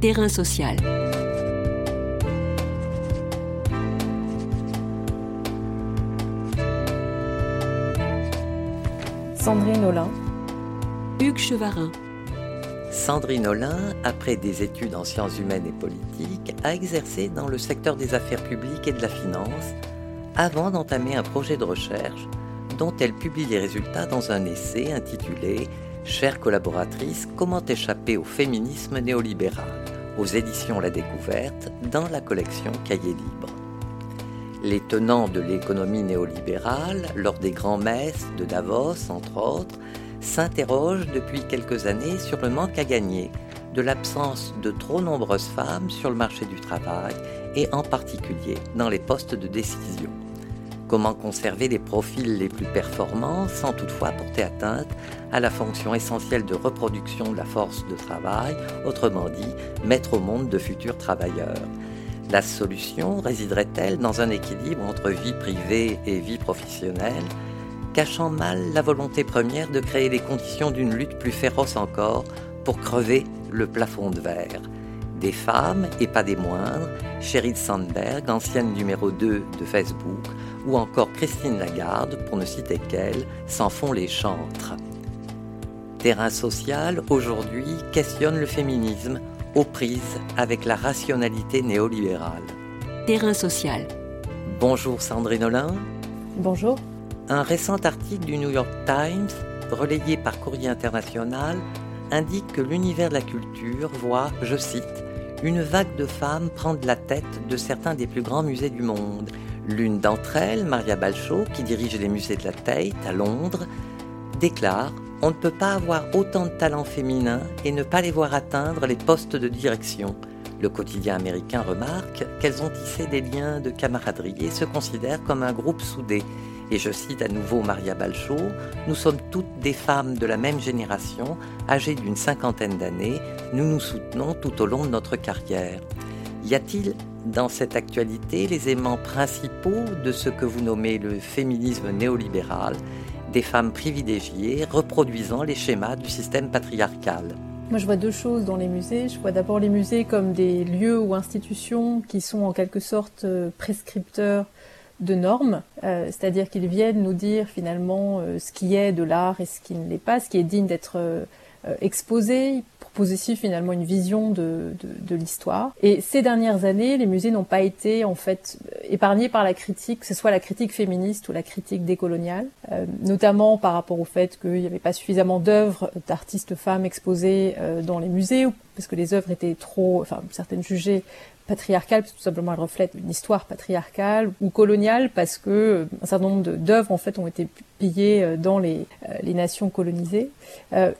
Terrain social. Sandrine Olin. Hugues Chevarin. Sandrine Olin, après des études en sciences humaines et politiques, a exercé dans le secteur des affaires publiques et de la finance avant d'entamer un projet de recherche dont elle publie les résultats dans un essai intitulé Chère collaboratrice, comment échapper au féminisme néolibéral aux éditions La Découverte dans la collection Cahiers Libre. Les tenants de l'économie néolibérale, lors des grands messes de Davos, entre autres, s'interrogent depuis quelques années sur le manque à gagner de l'absence de trop nombreuses femmes sur le marché du travail et en particulier dans les postes de décision. Comment conserver les profils les plus performants sans toutefois porter atteinte à la fonction essentielle de reproduction de la force de travail, autrement dit, mettre au monde de futurs travailleurs. La solution résiderait-elle dans un équilibre entre vie privée et vie professionnelle, cachant mal la volonté première de créer les conditions d'une lutte plus féroce encore pour crever le plafond de verre? Des femmes, et pas des moindres, Sheryl Sandberg, ancienne numéro 2 de Facebook, ou encore Christine Lagarde, pour ne citer qu'elle, s'en font les chantres. Terrain social, aujourd'hui, questionne le féminisme aux prises avec la rationalité néolibérale. Terrain social. Bonjour Sandrine Olin. Bonjour. Un récent article du New York Times, relayé par Courrier International, indique que l'univers de la culture voit, je cite, une vague de femmes prendre la tête de certains des plus grands musées du monde. L'une d'entre elles, Maria Balcho, qui dirige les musées de la Tate à Londres, déclare on ne peut pas avoir autant de talents féminins et ne pas les voir atteindre les postes de direction. Le quotidien américain remarque qu'elles ont tissé des liens de camaraderie et se considèrent comme un groupe soudé. Et je cite à nouveau Maria Balcho, nous sommes toutes des femmes de la même génération, âgées d'une cinquantaine d'années, nous nous soutenons tout au long de notre carrière. Y a-t-il dans cette actualité les aimants principaux de ce que vous nommez le féminisme néolibéral des femmes privilégiées reproduisant les schémas du système patriarcal? Moi, je vois deux choses dans les musées. Je vois d'abord les musées comme des lieux ou institutions qui sont en quelque sorte euh, prescripteurs de normes, euh, c'est-à-dire qu'ils viennent nous dire finalement euh, ce qui est de l'art et ce qui ne l'est pas, ce qui est digne d'être exposé aussi finalement une vision de, de, l'histoire. Et ces dernières années, les musées n'ont pas été en fait épargnés par la critique, que ce soit la critique féministe ou la critique décoloniale, euh, notamment par rapport au fait qu'il n'y avait pas suffisamment d'œuvres d'artistes femmes exposées euh, dans les musées, parce que les œuvres étaient trop, enfin certaines jugées patriarcale, parce que tout simplement elle reflète une histoire patriarcale ou coloniale, parce que euh, un certain nombre d'œuvres en fait ont été pillées euh, dans les, euh, les nations colonisées.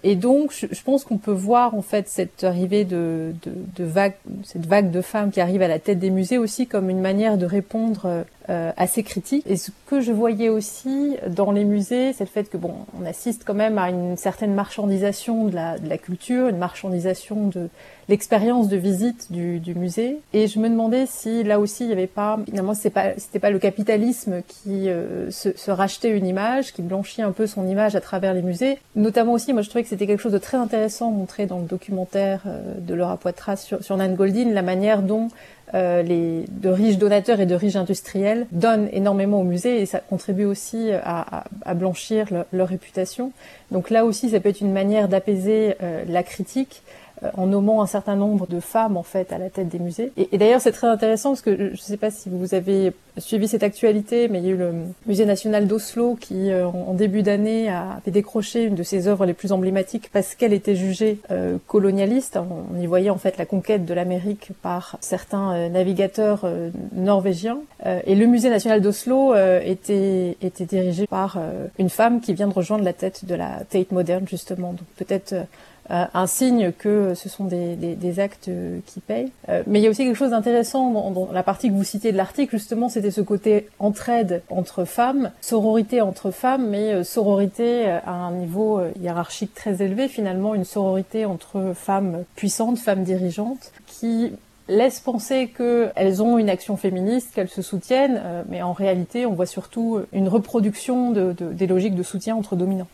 et donc, je, pense qu'on peut voir en fait cette arrivée de, de, de, vague, cette vague de femmes qui arrivent à la tête des musées aussi comme une manière de répondre à ces critiques. Et ce que je voyais aussi dans les musées, c'est le fait que bon, on assiste quand même à une certaine marchandisation de la, de la culture, une marchandisation de l'expérience de visite du, du, musée. Et je me demandais si là aussi il n'y avait pas, finalement, c'était pas, c'était pas le capitalisme qui euh, se, se, rachetait une image, qui blanchit un peu son image à travers les musées. Notamment aussi, moi je trouvais que c'était quelque chose de très intéressant montré dans le documentaire euh, de Laura Poitras sur, sur Nan Goldin, la manière dont euh, de riches donateurs et de riches industriels donnent énormément au musée et ça contribue aussi à, blanchir leur réputation. Donc là aussi, ça peut être une manière d'apaiser euh, la critique en nommant un certain nombre de femmes en fait à la tête des musées. Et, d'ailleurs c'est très intéressant parce que je ne sais pas si vous avez suivi cette actualité, mais il y a eu le musée national d'Oslo qui euh, en début d'année a fait décrocher une de ses œuvres les plus emblématiques parce qu'elle était jugée euh, colonialiste. On y voyait en fait la conquête de l'Amérique par certains euh, navigateurs euh, norvégiens. et le musée national d'Oslo était, était dirigé par une femme qui vient de rejoindre la tête de la Tate moderne justement. Donc peut-être euh, un signe que ce sont des, des, des actes qui payent. Euh, mais il y a aussi quelque chose d'intéressant dans, dans, la partie que vous citez de l'article, justement, c'était ce côté entraide entre femmes, sororité entre femmes, mais euh, sororité à un niveau hiérarchique très élevé, finalement, une sororité entre femmes puissantes, femmes dirigeantes, qui laisse penser qu'elles ont une action féministe, qu'elles se soutiennent, mais en réalité, on voit surtout une reproduction de, de, des logiques de soutien entre dominants.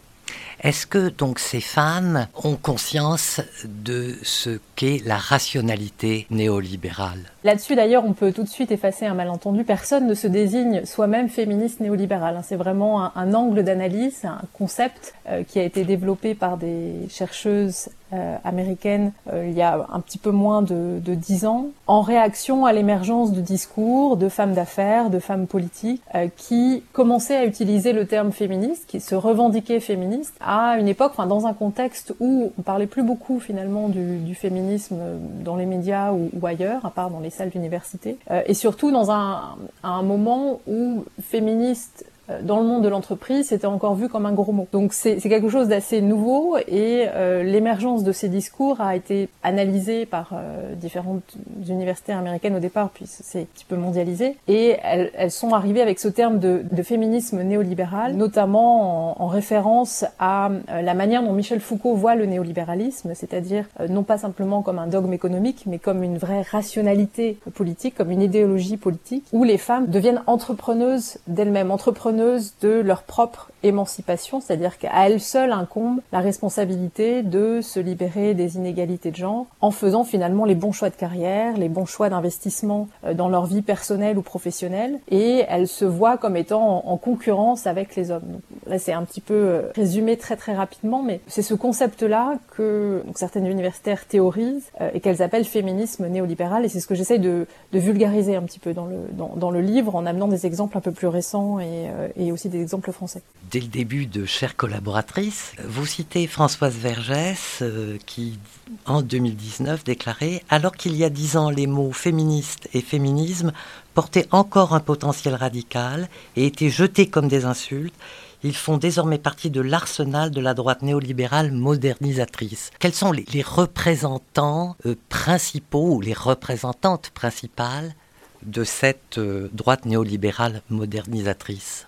Est-ce que donc ces femmes ont conscience de ce qu'est la rationalité néolibérale? Là-dessus, d'ailleurs, on peut tout de suite effacer un malentendu. Personne ne se désigne soi-même féministe néolibérale. Hein. C'est vraiment un, angle d'analyse, un concept euh, qui a été développé par des chercheuses euh, américaines euh, il y a un petit peu moins de dix ans, en réaction à l'émergence de discours de femmes d'affaires, de femmes politiques, qui commençaient à utiliser le terme féministe, qui se revendiquaient féministes, à une époque, enfin, dans un contexte où on parlait plus beaucoup finalement du, du féminisme dans les médias ou, ou, ailleurs, à part dans les salles d'université, euh, et surtout dans un, un moment où féministes dans le monde de l'entreprise, c'était encore vu comme un gros mot. Donc c'est quelque chose d'assez nouveau et euh, l'émergence de ces discours a été analysée par euh, différentes universités américaines au départ, puis c'est un petit peu mondialisé, et elles, elles, sont arrivées avec ce terme de, de féminisme néolibéral, notamment en, en, référence à la manière dont Michel Foucault voit le néolibéralisme, c'est-à-dire non pas simplement comme un dogme économique, mais comme une vraie rationalité politique, comme une idéologie politique, où les femmes deviennent entrepreneuses d'elles-mêmes, entrepreneuses de leur propre émancipation, c'est-à-dire qu'à elles seules incombe la responsabilité de se libérer des inégalités de genre en faisant finalement les bons choix de carrière, les bons choix d'investissement euh, dans leur vie personnelle ou professionnelle, et elles se voient comme étant en, concurrence avec les hommes. là, c'est un petit peu euh, résumé très très rapidement, mais c'est ce concept-là que certaines universitaires théorisent euh, et qu'elles appellent féminisme néolibéral, et c'est ce que j'essaye de, vulgariser un petit peu dans le, dans, le livre en amenant des exemples un peu plus récents et, et aussi des exemples français dès le début de chères collaboratrices. Vous citez Françoise Vergès euh, qui, en 2019, déclarait Alors qu'il y a dix ans, les mots féministe et féminisme portaient encore un potentiel radical et étaient jetés comme des insultes, ils font désormais partie de l'arsenal de la droite néolibérale modernisatrice. Quels sont les, représentants euh, principaux ou les représentantes principales de cette euh, droite néolibérale modernisatrice?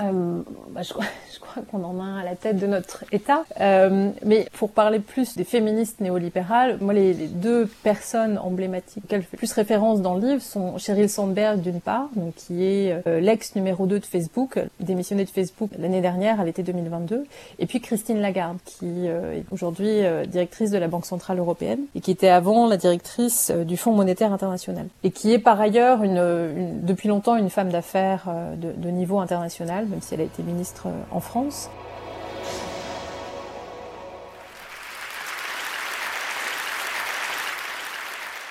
Euh, bah, je, crois, je crois qu'on en a un à la tête de notre État. Euh, mais pour parler plus des féministes néolibérales, moi les, deux personnes emblématiques auxquelles je fais plus référence dans le livre sont Sheryl Sandberg d'une part, donc qui est euh, l'ex numéro 2 de Facebook, démissionnée de Facebook l'année dernière à l'été 2022, et puis Christine Lagarde qui euh, est aujourd'hui euh, directrice de la Banque centrale européenne et qui était avant la directrice du Fonds monétaire international et qui est par ailleurs une, une depuis longtemps une femme d'affaires de, de niveau international même si elle a été ministre euh, en France.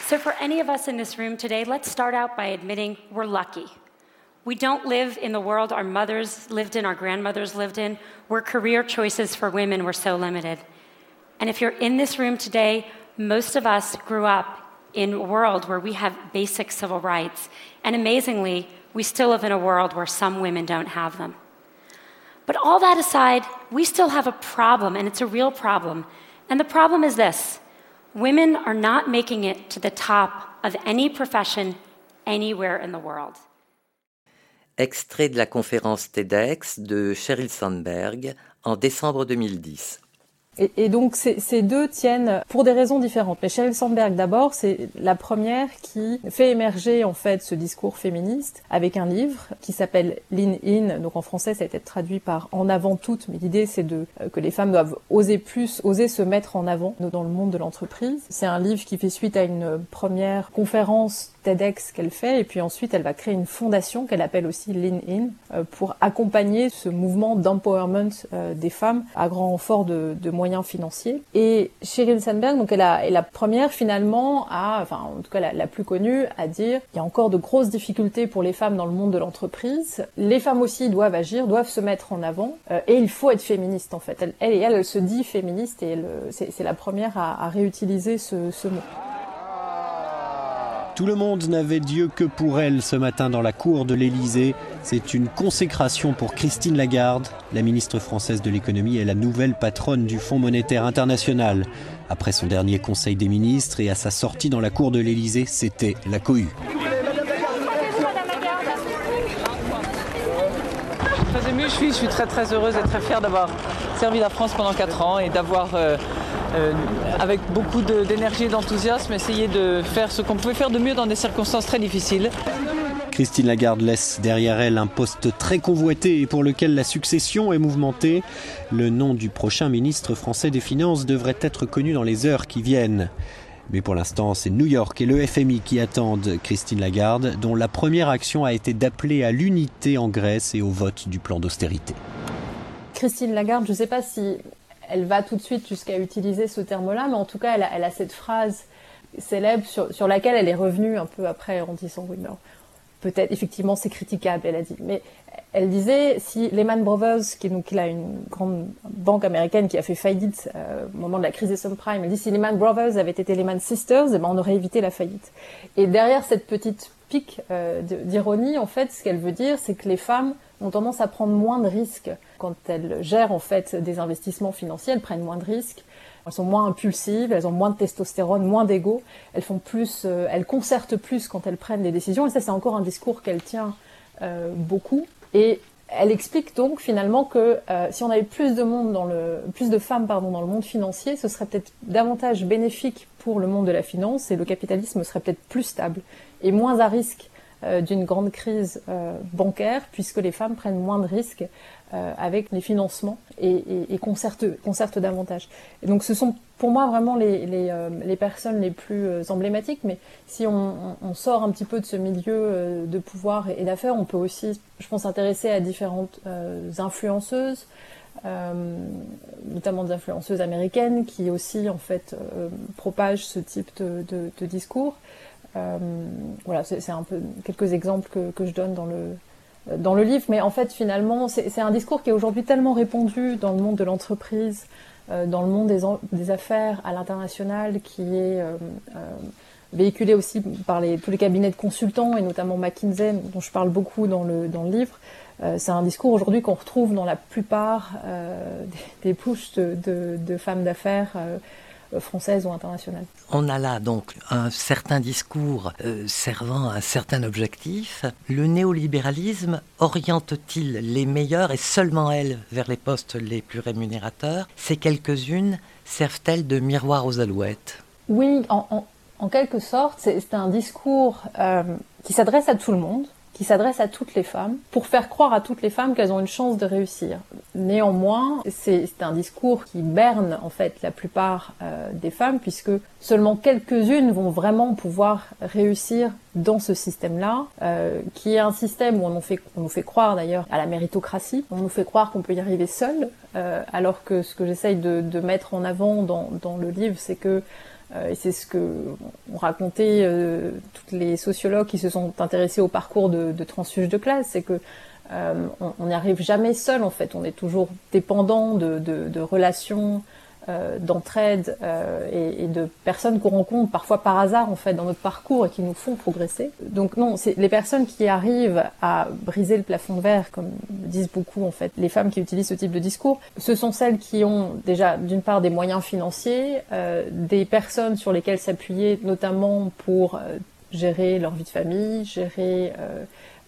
So, for any of us in this room today, let's start out by admitting we're lucky. We don't live in the world our mothers lived in, our grandmothers lived in, where career choices for women were so limited. And if you're in this room today, most of us grew up in a world where we have basic civil rights. And amazingly, we still live in a world where some women don't have them. But all that aside, we still have a problem, and it's a real problem. And the problem is this women are not making it to the top of any profession anywhere in the world. Extrait de la conférence TEDx de Sheryl Sandberg en décembre 2010. Et, donc ces, ces, deux tiennent pour des raisons différentes. Mais Sheryl Sandberg d'abord, c'est la première qui fait émerger en fait ce discours féministe avec un livre qui s'appelle Lean In. Donc en français, ça a été traduit par En avant toutes. Mais l'idée c'est de euh, que les femmes doivent oser plus, oser se mettre en avant dans le monde de l'entreprise. C'est un livre qui fait suite à une première conférence TEDx qu'elle fait, et puis ensuite elle va créer une fondation qu'elle appelle aussi Lean In euh, pour accompagner ce mouvement d'empowerment euh, des femmes à grand renfort de, de, moyens financiers. Et Sheryl Sandberg, donc elle, est la première finalement à, enfin en tout cas la, plus connue, à dire il y a encore de grosses difficultés pour les femmes dans le monde de l'entreprise. Les femmes aussi doivent agir, doivent se mettre en avant, euh, et il faut être féministe en fait. Elle, elle, elle, elle se dit féministe et c'est la première à, réutiliser ce mot. Tout le monde n'avait Dieu que pour elle ce matin dans la cour de l'Élysée. C'est une consécration pour Christine Lagarde. La ministre française de l'économie est la nouvelle patronne du Fonds monétaire international. Après son dernier conseil des ministres et à sa sortie dans la cour de l'Élysée, c'était la cohue. Je suis, très heureuse et très fière d'avoir servi la France pendant 4 ans et d'avoir euh, euh, avec beaucoup d'énergie et d'enthousiasme, essayer de faire ce qu'on pouvait faire de mieux dans des circonstances très difficiles. Christine Lagarde laisse derrière elle un poste très convoité et pour lequel la succession est mouvementée. Le nom du prochain ministre français des Finances devrait être connu dans les heures qui viennent. Mais pour l'instant, c'est New York et le FMI qui attendent Christine Lagarde, dont la première action a été d'appeler à l'unité en Grèce et au vote du plan d'austérité. Christine Lagarde, je ne sais pas si elle va tout de suite jusqu'à utiliser ce terme-là, mais en tout cas, elle a, cette phrase célèbre sur, laquelle elle est revenue un peu après en disant oui, peut-être effectivement c'est critiquable, elle a dit, mais elle disait si Lehman Brothers, qui donc a une grande banque américaine qui a fait faillite euh, au moment de la crise des subprimes, elle dit si Lehman Brothers avait été Lehman Sisters, eh ben on aurait évité la faillite. Et derrière cette petite pique euh, d'ironie, en fait, ce qu'elle veut dire, c'est que les femmes ont tendance à prendre moins de risques quand elles gèrent en fait des investissements financiers, elles prennent moins de risques. Elles sont moins impulsives, elles ont moins de testostérone, moins d'ego. Elles font plus, euh, elles concertent plus quand elles prennent des décisions. Et ça, c'est encore un discours qu'elle tient euh, beaucoup. Et elle explique donc finalement que euh, si on avait plus de monde dans le, plus de femmes pardon dans le monde financier, ce serait peut-être davantage bénéfique pour le monde de la finance et le capitalisme serait peut-être plus stable et moins à risque d'une grande crise euh, bancaire puisque les femmes prennent moins de risques euh, avec les financements et, concertent, concertent, davantage. Donc ce sont pour moi vraiment les, les, les personnes les plus emblématiques, mais si on, sort un petit peu de ce milieu de pouvoir et, d'affaires, on peut aussi, je pense, s'intéresser à différentes influenceuses. Euh, notamment des influenceuses américaines qui aussi en fait euh, propagent ce type de discours. Euh, voilà, c'est un peu quelques exemples que, que, je donne dans le, dans le livre, mais en fait finalement c'est un discours qui est aujourd'hui tellement répandu dans le monde de l'entreprise, euh, dans le monde des, des affaires à l'international, qui est euh, véhiculé aussi par les, tous les cabinets de consultants et notamment McKinsey dont je parle beaucoup dans le, dans le livre. C'est un discours aujourd'hui qu'on retrouve dans la plupart des, des pushs de, femmes d'affaires française ou internationale. On a là donc un certain discours euh, servant un certain objectif. Le néolibéralisme oriente-t-il les meilleurs et seulement elles vers les postes les plus rémunérateurs? Ces quelques-unes servent-elles de miroir aux alouettes? Oui, en, en, en, quelque sorte, c'est un discours euh, qui s'adresse à tout le monde qui s'adresse à toutes les femmes pour faire croire à toutes les femmes qu'elles ont une chance de réussir. Néanmoins, c'est un discours qui berne en fait la plupart euh, des femmes puisque seulement quelques-unes vont vraiment pouvoir réussir dans ce système-là, euh, qui est un système où on nous fait, on nous fait croire d'ailleurs à la méritocratie, on nous fait croire qu'on peut y arriver seul, euh, alors que ce que j'essaye de, de, mettre en avant dans, dans le livre, c'est que et c'est ce que ont raconté euh, toutes les sociologues qui se sont intéressés au parcours de, de transfuge de classe, c'est que euh, on n'y arrive jamais seul en fait, on est toujours dépendant de relations euh, d'entraide euh, et, et, de personnes qu'on rencontre parfois par hasard en fait dans notre parcours et qui nous font progresser. Donc non, c'est les personnes qui arrivent à briser le plafond de verre, comme disent beaucoup en fait les femmes qui utilisent ce type de discours, ce sont celles qui ont déjà d'une part des moyens financiers, euh, des personnes sur lesquelles s'appuyer, notamment pour euh, gérer leur vie de famille, gérer euh,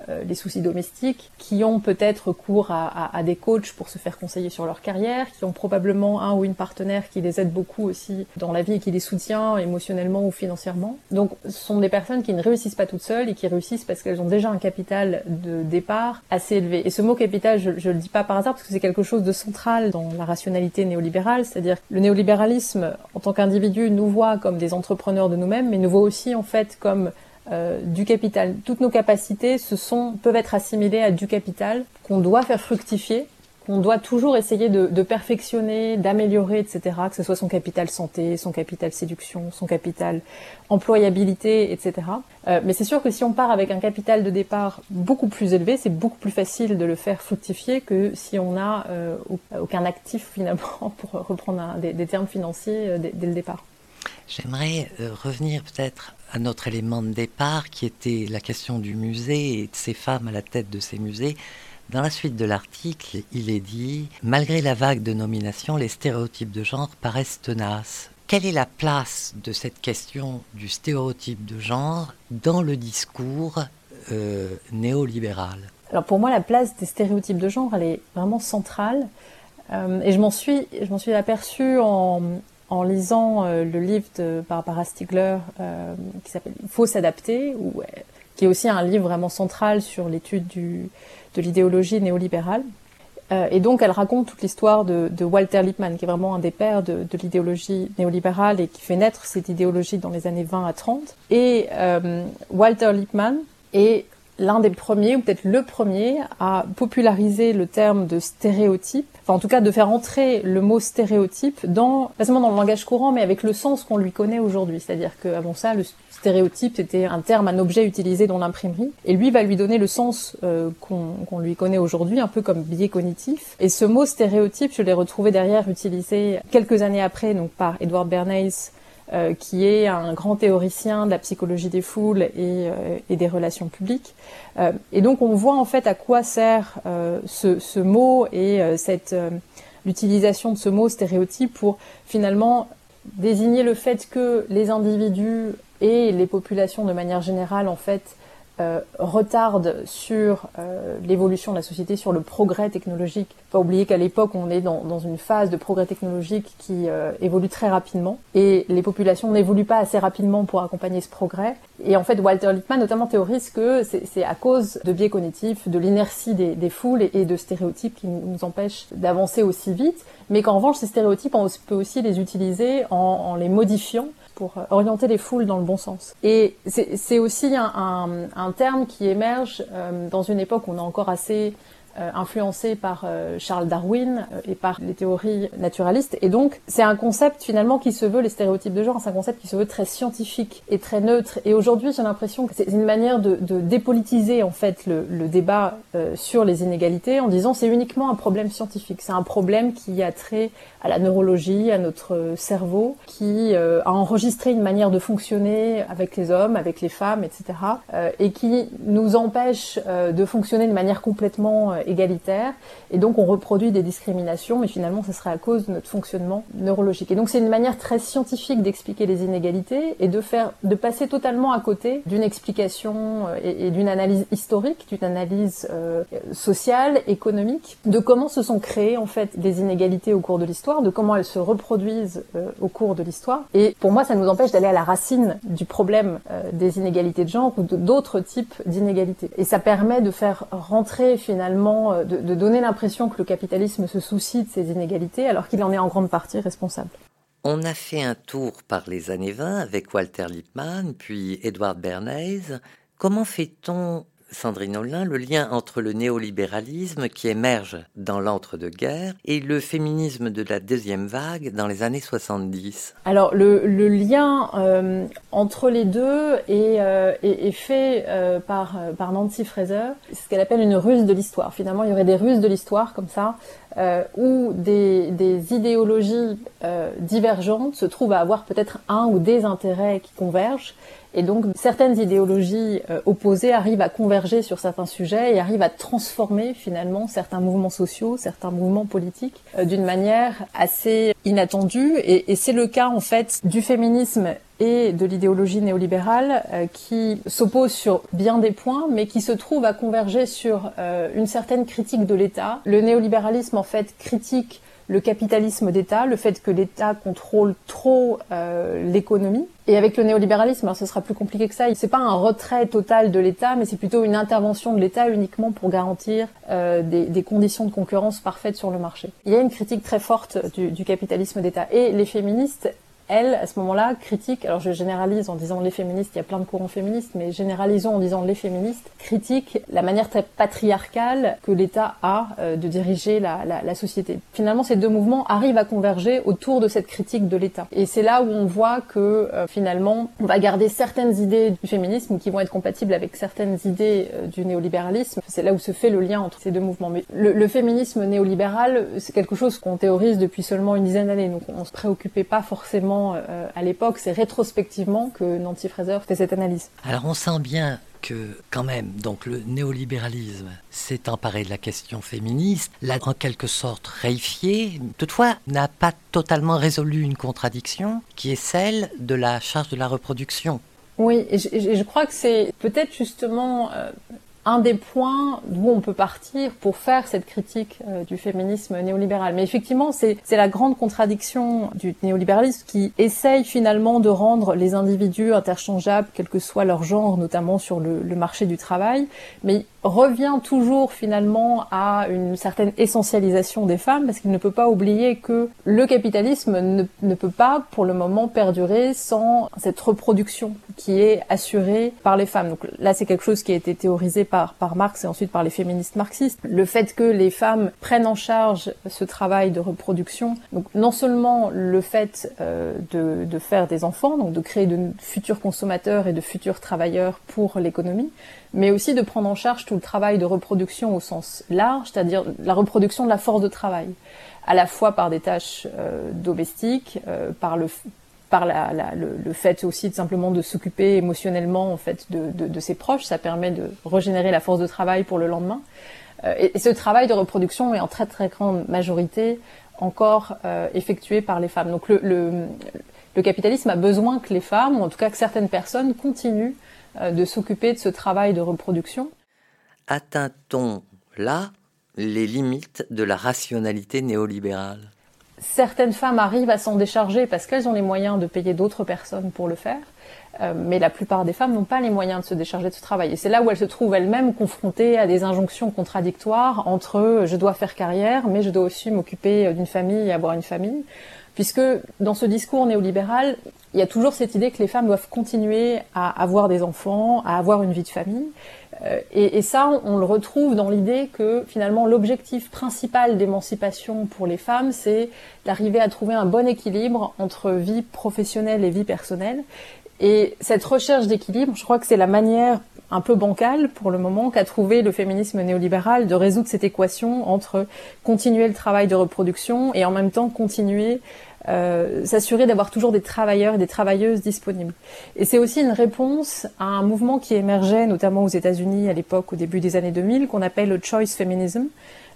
les soucis domestiques, qui ont peut-être recours à, à, à, des coachs pour se faire conseiller sur leur carrière, qui ont probablement un ou une partenaire qui les aide beaucoup aussi dans la vie et qui les soutient émotionnellement ou financièrement. Donc ce sont des personnes qui ne réussissent pas toutes seules et qui réussissent parce qu'elles ont déjà un capital de départ assez élevé. Et ce mot capital, je, je le dis pas par hasard parce que c'est quelque chose de central dans la rationalité néolibérale, c'est-à-dire le néolibéralisme en tant qu'individu nous voit comme des entrepreneurs de nous-mêmes, mais nous voit aussi en fait comme euh, du capital. Toutes nos capacités se sont, peuvent être assimilées à du capital qu'on doit faire fructifier, qu'on doit toujours essayer de, perfectionner, d'améliorer, etc. Que ce soit son capital santé, son capital séduction, son capital employabilité, etc. Euh, mais c'est sûr que si on part avec un capital de départ beaucoup plus élevé, c'est beaucoup plus facile de le faire fructifier que si on n'a euh, aucun actif finalement, pour reprendre des, termes financiers dès le départ. J'aimerais euh, revenir peut-être à notre élément de départ qui était la question du musée et de ces femmes à la tête de ces musées. Dans la suite de l'article, il est dit Malgré la vague de nominations, les stéréotypes de genre paraissent tenaces. Quelle est la place de cette question du stéréotype de genre dans le discours euh, néolibéral? Alors pour moi, la place des stéréotypes de genre, elle est vraiment centrale. Euh, et je m'en suis, je m'en suis aperçue en, en lisant euh, le livre de Barbara Stigler euh, qui s'appelle faut s'adapter, où, qui est aussi un livre vraiment central sur l'étude de l'idéologie néolibérale. Euh, et donc, elle raconte toute l'histoire de, Walter Lippmann, qui est vraiment un des pères de, l'idéologie néolibérale et qui fait naître cette idéologie dans les années 20 à 30. Et euh, Walter Lippmann est l'un des premiers, ou peut-être le premier, à populariser le terme de stéréotype, enfin en tout cas de faire entrer le mot stéréotype dans, pas seulement dans le langage courant, mais avec le sens qu'on lui connaît aujourd'hui. C'est-à-dire qu'avant ça, le stéréotype c'était un terme, un objet utilisé dans l'imprimerie, et lui va lui donner le sens euh, qu'on lui connaît aujourd'hui, un peu comme biais cognitif. Et ce mot stéréotype, je l'ai retrouvé derrière utilisé quelques années après, donc par Edward Bernays, euh, qui est un grand théoricien de la psychologie des foules et, euh, des relations publiques. Euh, et donc on voit en fait à quoi sert ce, mot et cette l'utilisation de ce mot stéréotype pour finalement désigner le fait que les individus et les populations de manière générale en fait euh, retarde sur euh, l'évolution de la société, sur le progrès technologique. Faut pas oublier qu'à l'époque, on est dans, une phase de progrès technologique qui euh, évolue très rapidement et les populations n'évoluent pas assez rapidement pour accompagner ce progrès. Et en fait, Walter Lippmann notamment théorise que c'est à cause de biais cognitifs, de l'inertie des, foules et, de stéréotypes qui nous empêchent d'avancer aussi vite, mais qu'en revanche, ces stéréotypes, on peut aussi les utiliser en les modifiant pour euh, orienter les foules dans le bon sens. Et c'est aussi un, terme qui émerge euh, dans une époque où on est encore assez influencé par euh, Charles Darwin euh, et par les théories naturalistes. Et donc, c'est un concept finalement qui se veut, les stéréotypes de genre, c'est un concept qui se veut très scientifique et très neutre. Et aujourd'hui, j'ai l'impression que c'est une manière de, dépolitiser en fait le, le débat sur les inégalités en disant c'est uniquement un problème scientifique, c'est un problème qui a trait à la neurologie, à notre cerveau, qui a enregistré une manière de fonctionner avec les hommes, avec les femmes, etc. et qui nous empêche de fonctionner de manière complètement égalitaire, et donc on reproduit des discriminations, mais finalement ce serait à cause de notre fonctionnement neurologique. Et donc c'est une manière très scientifique d'expliquer les inégalités et de faire, de passer totalement à côté d'une explication euh, et, d'une analyse historique, d'une analyse euh, sociale, économique, de comment se sont créées en fait des inégalités au cours de l'histoire, de comment elles se reproduisent euh, au cours de l'histoire. Et pour moi, ça nous empêche d'aller à la racine du problème des inégalités de genre ou d'autres types d'inégalités. Et ça permet de faire rentrer finalement euh, de, donner l'impression que le capitalisme se soucie de ces inégalités alors qu'il en est en grande partie responsable. On a fait un tour par les années 20 avec Walter Lippmann, puis Edward Bernays. Comment fait-on Sandrine Olin, le lien entre le néolibéralisme qui émerge dans l'entre-deux-guerres et le féminisme de la deuxième vague dans les années 70 Alors le, lien euh, entre les deux est, euh, fait euh, par, Nancy Fraser, ce qu'elle appelle une ruse de l'histoire. Finalement, il y aurait des ruses de l'histoire comme ça, où des idéologies divergentes se trouvent à avoir peut-être un ou des intérêts qui convergent et donc certaines idéologies euh, opposées arrivent à converger sur certains sujets et arrivent à transformer finalement certains mouvements sociaux, certains mouvements politiques euh, d'une manière assez inattendue. Et, c'est le cas en fait du féminisme et de l'idéologie néolibérale euh, qui s'opposent sur bien des points, mais qui se trouvent à converger sur une certaine critique de l'État. Le néolibéralisme en fait critique le capitalisme d'État, le fait que l'État contrôle trop l'économie. Et avec le néolibéralisme, ce sera plus compliqué que ça. C'est pas un retrait total de l'État, mais c'est plutôt une intervention de l'État uniquement pour garantir euh, des, conditions de concurrence parfaites sur le marché. Il y a une critique très forte du capitalisme d'État. Et les féministes elle, à ce moment-là, critique, alors je généralise en disant les féministes, il y a plein de courants féministes, mais généralisons en disant les féministes, critique la manière très patriarcale que l'État a euh, de diriger la, société. Finalement, ces deux mouvements arrivent à converger autour de cette critique de l'État. Et c'est là où on voit que euh, finalement, on va garder certaines idées du féminisme qui vont être compatibles avec certaines idées euh, du néolibéralisme. C'est là où se fait le lien entre ces deux mouvements. Mais le, le féminisme néolibéral, c'est quelque chose qu'on théorise depuis seulement une dizaine d'années, donc on se préoccupait pas forcément euh, à l'époque, c'est rétrospectivement que Nancy Fraser fait cette analyse. Alors on sent bien que quand même, donc le néolibéralisme s'est emparé de la question féministe, l'a en quelque sorte réifié, toutefois n'a pas totalement résolu une contradiction qui est celle de la charge de la reproduction. Oui, et je, crois que c'est peut-être justement euh, un des points d'où on peut partir pour faire cette critique euh, du féminisme néolibéral. Mais effectivement, c'est la grande contradiction du néolibéralisme qui essaye finalement de rendre les individus interchangeables, quel que soit leur genre, notamment sur le, le marché du travail, mais revient toujours finalement à une certaine essentialisation des femmes parce qu'il ne peut pas oublier que le capitalisme ne, ne, peut pas pour le moment perdurer sans cette reproduction qui est assurée par les femmes. Donc là c'est quelque chose qui a été théorisé par, par Marx et ensuite par les féministes marxistes. Le fait que les femmes prennent en charge ce travail de reproduction, donc non seulement le fait euh, de, de faire des enfants, donc de créer de futurs consommateurs et de futurs travailleurs pour l'économie, mais aussi de prendre en charge tout le travail de reproduction au sens large, c'est-à-dire la reproduction de la force de travail, à la fois par des tâches euh, domestiques, euh, par le par la, le, fait aussi de simplement de s'occuper émotionnellement en fait de, de, ses proches, ça permet de régénérer la force de travail pour le lendemain. Euh, et, ce travail de reproduction est en très très grande majorité encore effectué par les femmes. Donc le, le, capitalisme a besoin que les femmes, ou en tout cas que certaines personnes, continuent de s'occuper de ce travail de reproduction. Atteint-on là les limites de la rationalité néolibérale? Certaines femmes arrivent à s'en décharger parce qu'elles ont les moyens de payer d'autres personnes pour le faire, euh, mais la plupart des femmes n'ont pas les moyens de se décharger de ce travail. Et c'est là où elles se trouvent elles-mêmes confrontées à des injonctions contradictoires entre euh, je dois faire carrière, mais je dois aussi m'occuper d'une famille et avoir une famille puisque dans ce discours néolibéral, il y a toujours cette idée que les femmes doivent continuer à avoir des enfants, à avoir une vie de famille. Euh, et, et, ça, on le retrouve dans l'idée que finalement l'objectif principal d'émancipation pour les femmes, c'est d'arriver à trouver un bon équilibre entre vie professionnelle et vie personnelle. Et cette recherche d'équilibre, je crois que c'est la manière un peu bancale pour le moment qu'a trouvé le féminisme néolibéral de résoudre cette équation entre continuer le travail de reproduction et en même temps continuer euh, s'assurer d'avoir toujours des travailleurs et des travailleuses disponibles. Et c'est aussi une réponse à un mouvement qui émergeait notamment aux États-Unis à l'époque, au début des années 2000, qu'on appelle le choice feminism,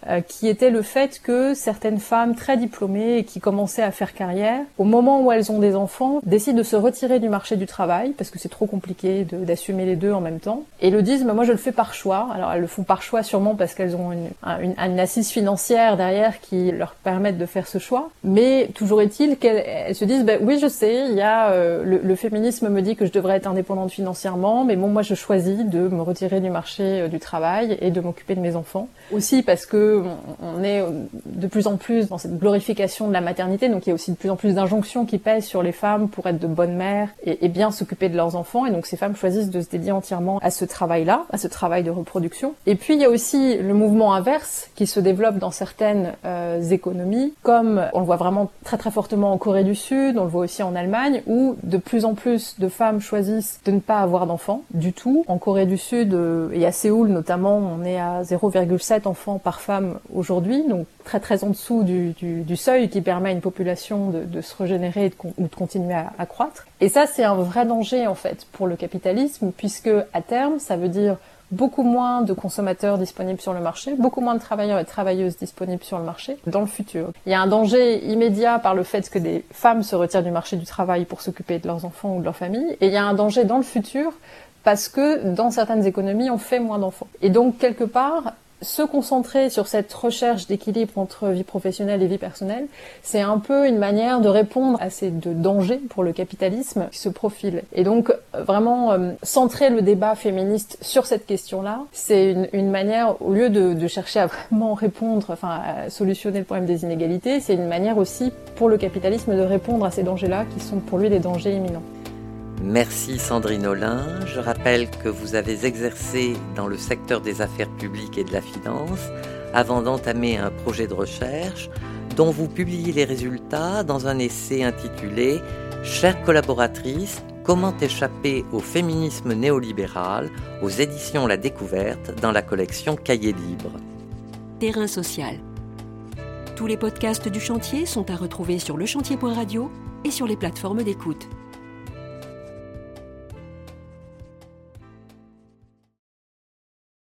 euh, qui était le fait que certaines femmes très diplômées et qui commençaient à faire carrière, au moment où elles ont des enfants, décident de se retirer du marché du travail parce que c'est trop compliqué d'assumer les deux en même temps, et le disent bah, moi je le fais par choix. Alors elles le font par choix sûrement parce qu'elles ont une, une, une, assise financière derrière qui leur permettent de faire ce choix, mais toujours est-il qu'elles se disent bah, oui je sais, il y a euh, le, le, féminisme me dit que je devrais être indépendante financièrement, mais bon moi je choisis de me retirer du marché euh, du travail et de m'occuper de mes enfants. Aussi parce que on est de plus en plus dans cette glorification de la maternité, donc il y a aussi de plus en plus d'injonctions qui pèsent sur les femmes pour être de bonnes mères et, bien s'occuper de leurs enfants, et donc ces femmes choisissent de se dédier entièrement à ce travail-là, à ce travail de reproduction. Et puis il y a aussi le mouvement inverse qui se développe dans certaines euh, économies, comme on le voit vraiment très très fortement en Corée du Sud, on le voit aussi en Allemagne, où de plus en plus de femmes choisissent de ne pas avoir d'enfants du tout. En Corée du Sud euh, et à Séoul notamment, on est à 0,7 enfants par femme aujourd'hui, donc très très en dessous du, seuil qui permet à une population de, se régénérer ou de continuer à, à croître. Et ça, c'est un vrai danger en fait pour le capitalisme, puisque à terme, ça veut dire beaucoup moins de consommateurs disponibles sur le marché, beaucoup moins de travailleurs et travailleuses disponibles sur le marché dans le futur. Il y a un danger immédiat par le fait que des femmes se retirent du marché du travail pour s'occuper de leurs enfants ou de leur famille, et il y a un danger dans le futur parce que dans certaines économies, on fait moins d'enfants. Et donc, quelque part, se concentrer sur cette recherche d'équilibre entre vie professionnelle et vie personnelle, c'est un peu une manière de répondre à ces deux dangers pour le capitalisme qui se profilent. Et donc, vraiment, euh, centrer le débat féministe sur cette question-là, c'est une, une, manière, au lieu de, de, chercher à vraiment répondre, enfin, à solutionner le problème des inégalités, c'est une manière aussi pour le capitalisme de répondre à ces dangers-là qui sont pour lui des dangers imminents. Merci Sandrine Olin. Je rappelle que vous avez exercé dans le secteur des affaires publiques et de la finance avant d'entamer un projet de recherche dont vous publiez les résultats dans un essai intitulé Chères collaboratrices, comment échapper au féminisme néolibéral aux éditions La Découverte dans la collection Cahiers libres. Terrain social. Tous les podcasts du chantier sont à retrouver sur lechantier.radio et sur les plateformes d'écoute.